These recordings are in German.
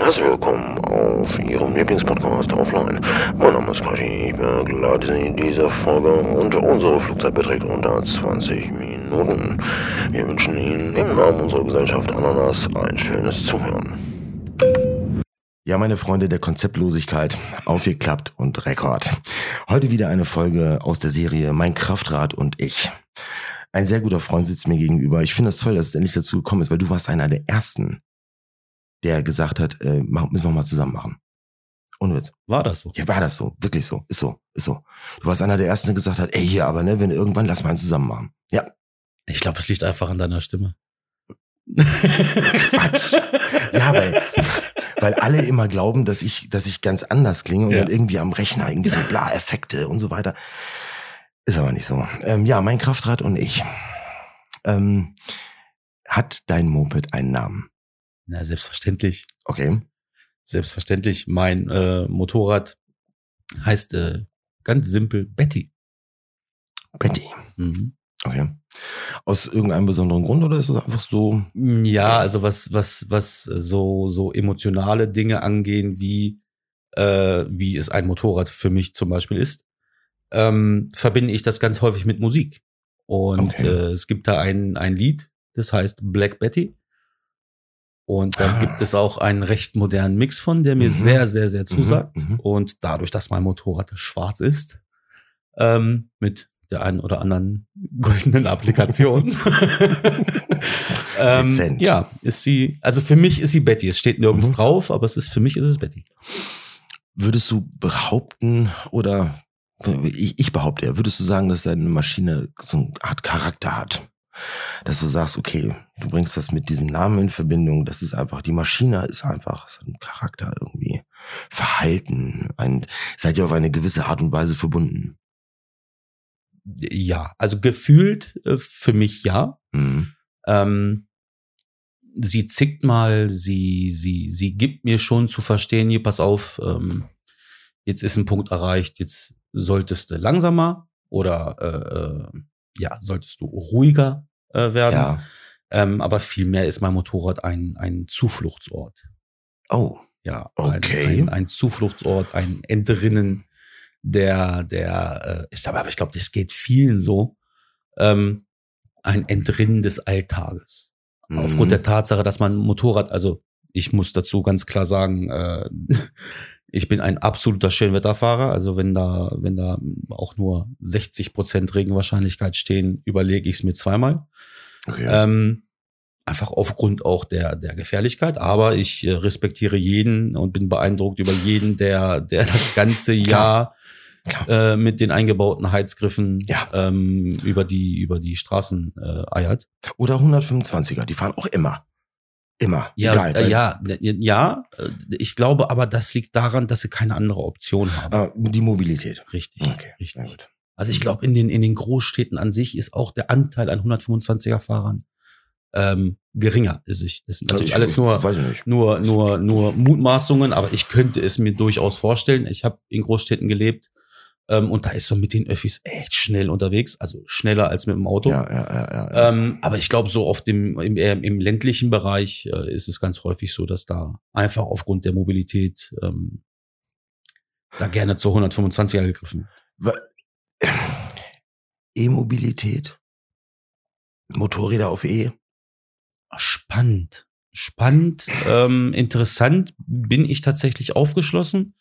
Herzlich willkommen auf Ihrem Lieblingspodcast Offline. Mein Name ist Quashi, ich begleite Sie in dieser Folge und unsere Flugzeit beträgt unter 20 Minuten. Wir wünschen Ihnen im Namen unserer Gesellschaft Ananas ein schönes Zuhören. Ja, meine Freunde der Konzeptlosigkeit, aufgeklappt und Rekord. Heute wieder eine Folge aus der Serie Mein Kraftrad und ich. Ein sehr guter Freund sitzt mir gegenüber. Ich finde es toll, dass es endlich dazu gekommen ist, weil du warst einer der ersten, der gesagt hat, äh, machen, müssen wir mal zusammen machen. Ohne Witz. War das so? Ja, war das so. Wirklich so. Ist so. Ist so. Du warst einer der ersten, der gesagt hat, ey, hier, aber ne, wenn irgendwann, lass mal einen zusammen machen. Ja. Ich glaube, es liegt einfach an deiner Stimme. Quatsch. Ja, weil, weil alle immer glauben, dass ich, dass ich ganz anders klinge und Ja. dann irgendwie am Rechner irgendwie so bla Effekte und so weiter. Ist aber nicht so. Ähm, ja, mein Kraftrad und ich. Ähm, hat dein Moped einen Namen? Na, selbstverständlich. Okay. Selbstverständlich. Mein äh, Motorrad heißt äh, ganz simpel Betty. Betty. Mhm. Okay. Aus irgendeinem besonderen Grund oder ist es einfach so? Ja, also was, was, was so, so emotionale Dinge angehen, wie, äh, wie es ein Motorrad für mich zum Beispiel ist, ähm, verbinde ich das ganz häufig mit Musik. Und Okay. äh, es gibt da ein, ein Lied, das heißt Black Betty. Und dann Ah. gibt es auch einen recht modernen Mix von, der mir Mhm. sehr, sehr, sehr zusagt. mhm. Und dadurch, dass mein Motorrad schwarz ist, ähm, mit der einen oder anderen goldenen Applikation. ähm, Dezent. ja, ist sie, also für mich ist sie Betty. Es steht nirgends Mhm. drauf, aber es ist, für mich ist es Betty. Würdest du behaupten oder ich, ich behaupte ja, würdest du sagen, dass deine Maschine so eine Art Charakter hat? Dass du sagst, okay, du bringst das mit diesem Namen in Verbindung, das ist einfach, die Maschine ist einfach es hat ein Charakter irgendwie, Verhalten, ein, seid ihr auf eine gewisse Art und Weise verbunden? Ja, also gefühlt äh, für mich ja. Mhm. Ähm, sie zickt mal, sie, sie, sie gibt mir schon zu verstehen, hier, pass auf, ähm, jetzt ist ein Punkt erreicht, jetzt solltest du langsamer oder äh, äh, ja, solltest du ruhiger äh, werden. Ja. Ähm, aber vielmehr ist mein Motorrad ein, ein Zufluchtsort. Oh, Ja, Okay. ein, ein, ein Zufluchtsort, ein Entrinnen der, der, äh, ist aber, aber ich glaube, das geht vielen so, ähm, ein Entrinnen des Alltages. Mhm. Aufgrund der Tatsache, dass man Motorrad, also ich muss dazu ganz klar sagen, äh, ich bin ein absoluter Schönwetterfahrer. Also wenn da, wenn da auch nur 60 Prozent Regenwahrscheinlichkeit stehen, überlege ich es mir zweimal. okay. Ähm, einfach aufgrund auch der, der Gefährlichkeit. Aber ich äh, respektiere jeden und bin beeindruckt über jeden, der, der das ganze Jahr äh, mit den eingebauten Heizgriffen Ja. ähm, über die, über die Straßen äh, eiert. Oder 125er, die fahren auch immer. Immer. Ja, Egal. äh, ja, ja, äh, ich glaube aber, das liegt daran, dass sie keine andere Option haben. Aber die Mobilität. Richtig, Okay, richtig. Also ich glaube, in den, in den Großstädten an sich ist auch der Anteil an 125er Fahrern ähm, geringer. Ist das sind natürlich Also ich- alles nur, Weiß ich nicht. nur, nur, nur Mutmaßungen, aber ich könnte es mir durchaus vorstellen. Ich habe in Großstädten gelebt ähm, und da ist man mit den Öffis echt schnell unterwegs, also schneller als mit dem Auto. Ja, ja, ja, ja. Ähm, aber ich glaube, so auf dem im, eher im ländlichen Bereich äh, ist es ganz häufig so, dass da einfach aufgrund der Mobilität ähm, da gerne zur 125er gegriffen. E-Mobilität. Motorräder auf E. Spannend, spannend, ähm, interessant. Bin ich tatsächlich aufgeschlossen,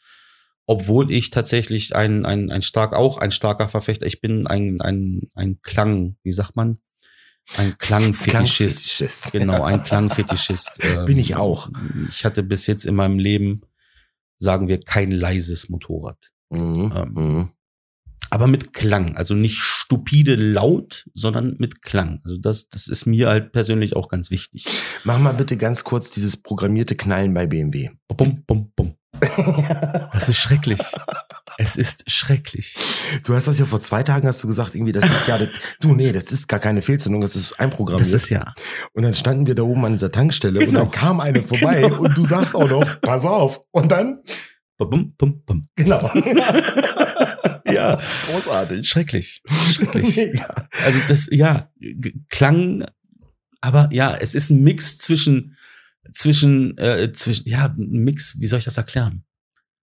obwohl ich tatsächlich ein ein ein stark auch ein starker Verfechter. Ich bin ein ein ein Klang, wie sagt man? Ein Klangfetischist. Klangfetischist. Genau, ein Klangfetischist. Ähm, Bin ich auch. Ich hatte bis jetzt in meinem Leben, sagen wir, kein leises Motorrad. Mhm. Ähm, Mhm. Aber mit Klang, also nicht stupide laut, sondern mit Klang. Also das, das ist mir halt persönlich auch ganz wichtig. Mach mal bitte ganz kurz dieses programmierte Knallen bei BMW. Bum, bum, bum. Das ist schrecklich. Es ist schrecklich. Du hast das ja vor zwei Tagen hast du gesagt, irgendwie, das ist ja, das, du, nee, das ist gar keine Fehlzündung, das ist einprogrammiert. Das ist ja. und dann standen wir da oben an dieser Tankstelle und Genau. dann kam eine vorbei Genau. und du sagst auch noch, pass auf. Und dann, Bum, bum, bum. genau. Ja. Großartig. Schrecklich. Schrecklich. Mega. Also das, ja, Klang, aber ja, es ist ein Mix zwischen zwischen, äh, zwischen, ja, ein Mix, wie soll ich das erklären?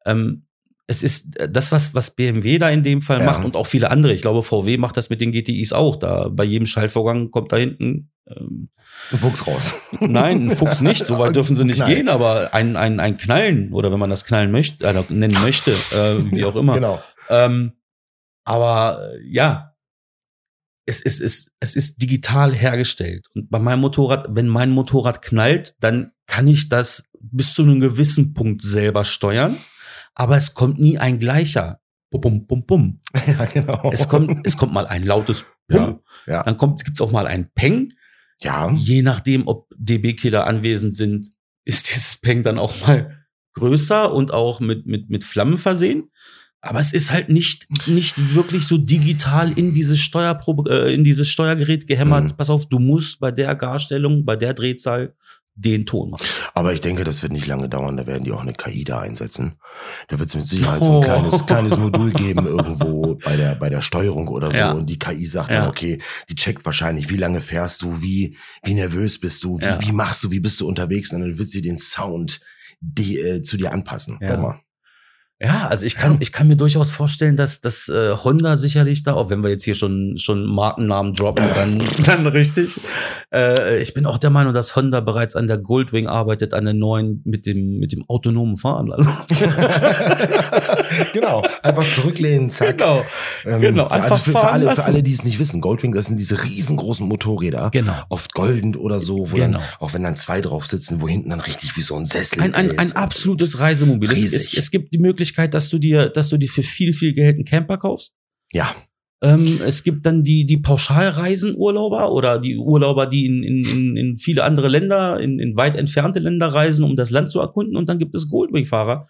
Ähm, es ist äh, das, was, was BMW da in dem Fall Ja. macht und auch viele andere. Ich glaube, VW macht das mit den GTIs auch. Da bei jedem Schaltvorgang kommt da hinten ähm, Ein Fuchs raus. Nein, ein Fuchs nicht, so weit dürfen sie nicht Knall. gehen, aber ein, ein, ein Knallen, oder wenn man das Knallen möchte, äh, nennen möchte, äh, wie auch immer. Genau. Ähm, aber äh, ja, es ist, es, es ist digital hergestellt. Und bei meinem Motorrad, wenn mein Motorrad knallt, dann kann ich das bis zu einem gewissen Punkt selber steuern, aber es kommt nie ein gleicher. Bum, bum, bum, bum. Ja, genau. Es kommt, es kommt mal ein lautes Bum, Ja, ja. dann kommt, gibt's auch mal ein Peng, Ja, Je nachdem, ob DB-Killer anwesend sind, ist dieses Peng dann auch mal größer und auch mit, mit, mit Flammen versehen. Aber es ist halt nicht, nicht wirklich so digital in dieses, Steuerpro äh, in dieses Steuergerät gehämmert. Mhm. Pass auf, du musst bei der Garstellung, bei der Drehzahl den Ton machen. aber ich denke, das wird nicht lange dauern. Da werden die auch eine KI da einsetzen. Da wird es mit Sicherheit so Oh. ein kleines, kleines Modul geben irgendwo bei der, bei der Steuerung oder so. Ja. Und die KI sagt Ja. dann, okay, die checkt wahrscheinlich, wie lange fährst du, wie, wie nervös bist du, wie, Ja. wie machst du, wie bist du unterwegs? Und dann wird sie den Sound die, äh, zu dir anpassen. Ja. Guck mal. Ja, also ich kann, ich kann mir durchaus vorstellen, dass, dass äh, Honda sicherlich da, auch wenn wir jetzt hier schon, schon Markennamen droppen, dann, dann richtig. Äh, ich bin auch der Meinung, dass Honda bereits an der Goldwing arbeitet, an der neuen mit dem, mit dem autonomen Fahren. Also, genau. Einfach zurücklehnen, zack. genau. Ähm, Genau, ja, einfach also für, für, alle, für lassen. alle, die es nicht wissen, Goldwing, das sind diese riesengroßen Motorräder. Genau. Oft golden oder so, wo Genau. dann, auch wenn dann zwei drauf sitzen, wo hinten dann richtig wie so ein Sessel Ein, ein, ist. ein absolutes Reisemobil. Es, es, es gibt die Möglichkeit, dass du dir, dass du dir für viel, viel Geld einen Camper kaufst. Ja, Ähm, es gibt dann die, die Pauschalreisenurlauber oder die Urlauber, die in, in, in, in viele andere Länder, in, in weit entfernte Länder reisen, um das Land zu erkunden. Und dann gibt es Goldwing-Fahrer,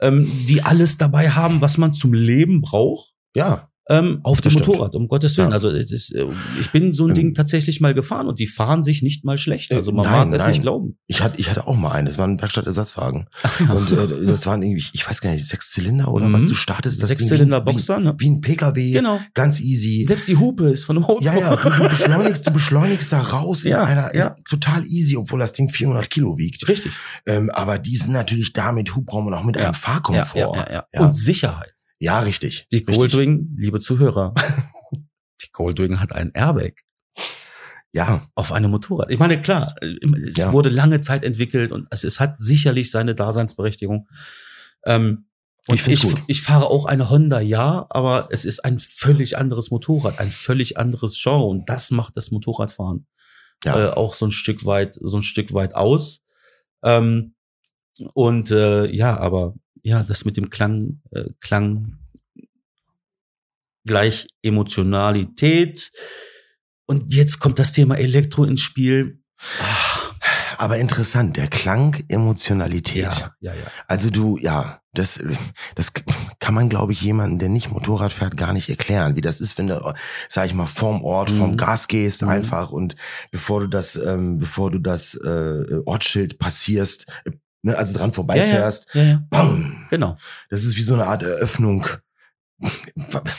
ähm, die alles dabei haben, was man zum Leben braucht. ja. Ähm, auf dem Das stimmt. Motorrad, um Gottes Willen. Ja. Also ist, äh, ich bin so ein Ähm, Ding tatsächlich mal gefahren und die fahren sich nicht mal schlecht. Äh, Also man nein, mag es nicht glauben. Ich hatte, ich hatte auch mal einen. Das war ein Werkstattersatzwagen. Und äh, das waren irgendwie, ich weiß gar nicht, sechs Zylinder oder Mhm. was du startest. Das Ding Sechszylinder wie, Boxer, ne? wie, ein PKW. Genau. Ganz easy. Selbst die Hupe ist von einem Auto. Ja, ja, du, du beschleunigst, du beschleunigst da raus Ja, in einer, ja. in, total easy, obwohl das Ding 400 Kilo wiegt. Richtig. Ähm, aber die sind natürlich da mit Hubraum und auch mit Ja, einem Fahrkomfort. Ja, ja. Ja. Und Sicherheit. Ja, richtig. Die richtig. Goldwing, liebe Zuhörer, die Goldwing hat ein Airbag Ja, auf einem Motorrad. Ich meine, klar, äh, es Ja. wurde lange Zeit entwickelt und es, es hat sicherlich seine Daseinsberechtigung. Ähm, und Ich ich, ich, ich fahre auch eine Honda, ja, aber es ist ein völlig anderes Motorrad, ein völlig anderes Genre und das macht das Motorradfahren ja. äh, auch so ein Stück weit, so ein Stück weit aus. Ähm, und äh, ja, aber ja, das mit dem Klang, äh, Klang gleich Emotionalität. Und jetzt kommt das Thema Elektro ins Spiel. Ah, Aber interessant, der Klang, Emotionalität. ja, ja, ja. Also du, ja, das, das kann man, glaube ich, jemanden, der nicht Motorrad fährt, gar nicht erklären, wie das ist, wenn du, sag ich mal, vorm Ort, vom Mhm. Gas gehst, Mhm. einfach und bevor du das, ähm, bevor du das äh, Ortsschild passierst, äh, ne, also dran vorbeifährst, Ja, ja. bam, Genau. das ist wie so eine Art Eröffnung.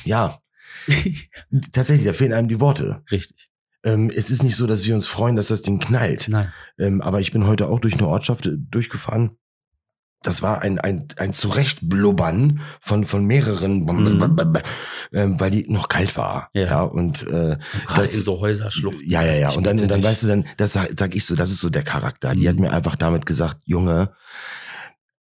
Ja, tatsächlich, da fehlen einem die Worte. Richtig. Ähm, es ist nicht so, dass wir uns freuen, dass das Ding knallt. Nein. Ähm, aber ich bin heute auch durch eine Ortschaft äh, durchgefahren. Das war ein, ein, ein Zurechtblubbern von, von mehreren, Mhm. ähm, weil die noch kalt war. Ja. und äh, Gerade Das- in so Häuserschluchten. ja, ja, ja. Ich Und dann, und dann weißt du dann, das sag, sag ich so, das ist so der Charakter. Die Mhm. hat mir einfach damit gesagt, Junge,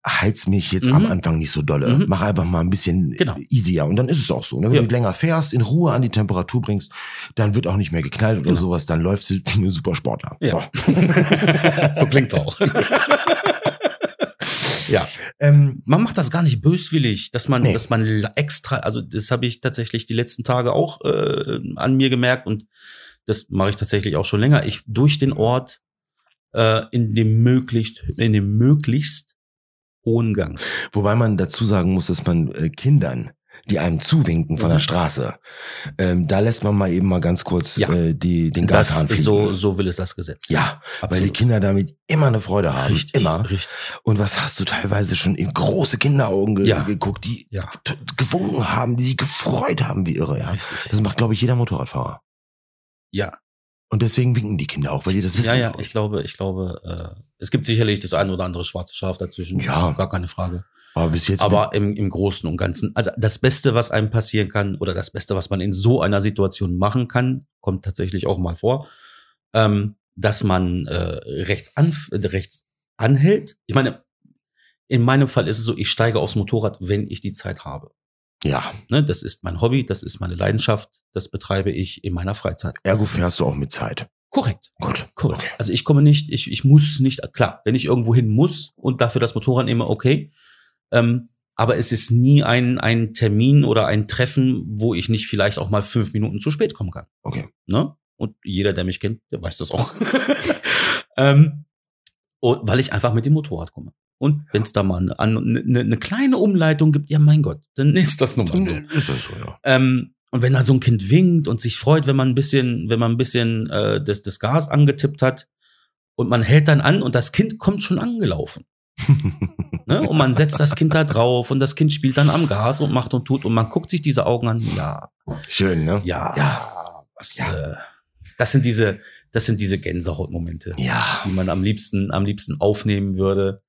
heiz mich jetzt am Mhm. Anfang nicht so dolle. Mhm. Mach einfach mal ein bisschen Genau. easier. Und dann ist es auch so. Ne? Wenn Ja. du länger fährst, in Ruhe an die Temperatur bringst, dann wird auch nicht mehr geknallt oder Genau. sowas. Dann läufst du wie eine Supersportler. Ja. So. so klingt's auch. ja. Ähm, man macht das gar nicht böswillig, dass man, Nee. dass man extra, also das habe ich tatsächlich die letzten Tage auch äh, an mir gemerkt und das mache ich tatsächlich auch schon länger. Ich durch den Ort äh, in dem möglichst, in dem möglichst hohen Gang. Wobei man dazu sagen muss, dass man äh, Kindern, die einem zuwinken von Mhm. der Straße, ähm, da lässt man mal eben mal ganz kurz Ja. äh, die, den Gashahn ist so, fliegen. so will es das Gesetz. Ja, weil die absolut. Kinder damit immer eine Freude haben. richtig, Immer. richtig. Und was hast du teilweise schon in große Kinderaugen ge Ja. geguckt, die Ja, gewunken haben, die sich gefreut haben wie irre, ja. richtig. Das macht, glaube ich, jeder Motorradfahrer. Ja. Und deswegen winken die Kinder auch, weil die das wissen. Ja, ja, ich glaube, ich glaube, äh, es gibt sicherlich das ein oder andere schwarze Schaf dazwischen. Ja. Gar keine Frage. Aber bis jetzt. Aber im, im Großen und Ganzen, also das Beste, was einem passieren kann, oder das Beste, was man in so einer Situation machen kann, kommt tatsächlich auch mal vor, ähm, dass man äh, rechts, an, äh, rechts anhält. Ich meine, in meinem Fall ist es so, ich steige aufs Motorrad, wenn ich die Zeit habe. ja, Ne, das ist mein Hobby, das ist meine Leidenschaft, das betreibe ich in meiner Freizeit. ergo fährst du auch mit Zeit. Korrekt. Gut. Korrekt. Okay. Also ich komme nicht, ich, ich muss nicht, klar, wenn ich irgendwo hin muss und dafür das Motorrad nehme, okay. Ähm, aber es ist nie ein, ein Termin oder ein Treffen, wo ich nicht vielleicht auch mal fünf Minuten zu spät kommen kann. Okay. Ne? Und jeder, der mich kennt, der weiß das auch. ähm, und weil ich einfach mit dem Motorrad komme. Und wenn es da mal eine, eine, eine kleine Umleitung gibt, ja mein Gott, dann ist das nun mal so. Ist das so, ja. Ähm, und wenn da so ein Kind winkt und sich freut, wenn man ein bisschen, wenn man ein bisschen äh, das, das Gas angetippt hat und man hält dann an und das Kind kommt schon angelaufen. Ne? Und man setzt das Kind da drauf und das Kind spielt dann am Gas und macht und tut und man guckt sich diese Augen an. Ja, Schön, ne? ja, Ja. Was, Ja. Äh, das sind diese, das sind diese Gänsehautmomente, Ja. die man am liebsten, am liebsten aufnehmen würde.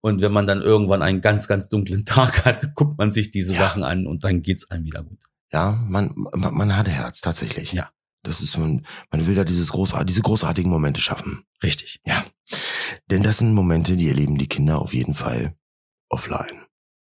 Und wenn man dann irgendwann einen ganz, ganz dunklen Tag hat, guckt man sich diese Ja. Sachen an und dann geht's einem wieder gut. Ja, man, man, man hat Herz, tatsächlich. Ja. Das ist, man, man will da dieses großart, diese großartigen Momente schaffen. Richtig. Ja. Denn das sind Momente, die erleben die Kinder auf jeden Fall offline.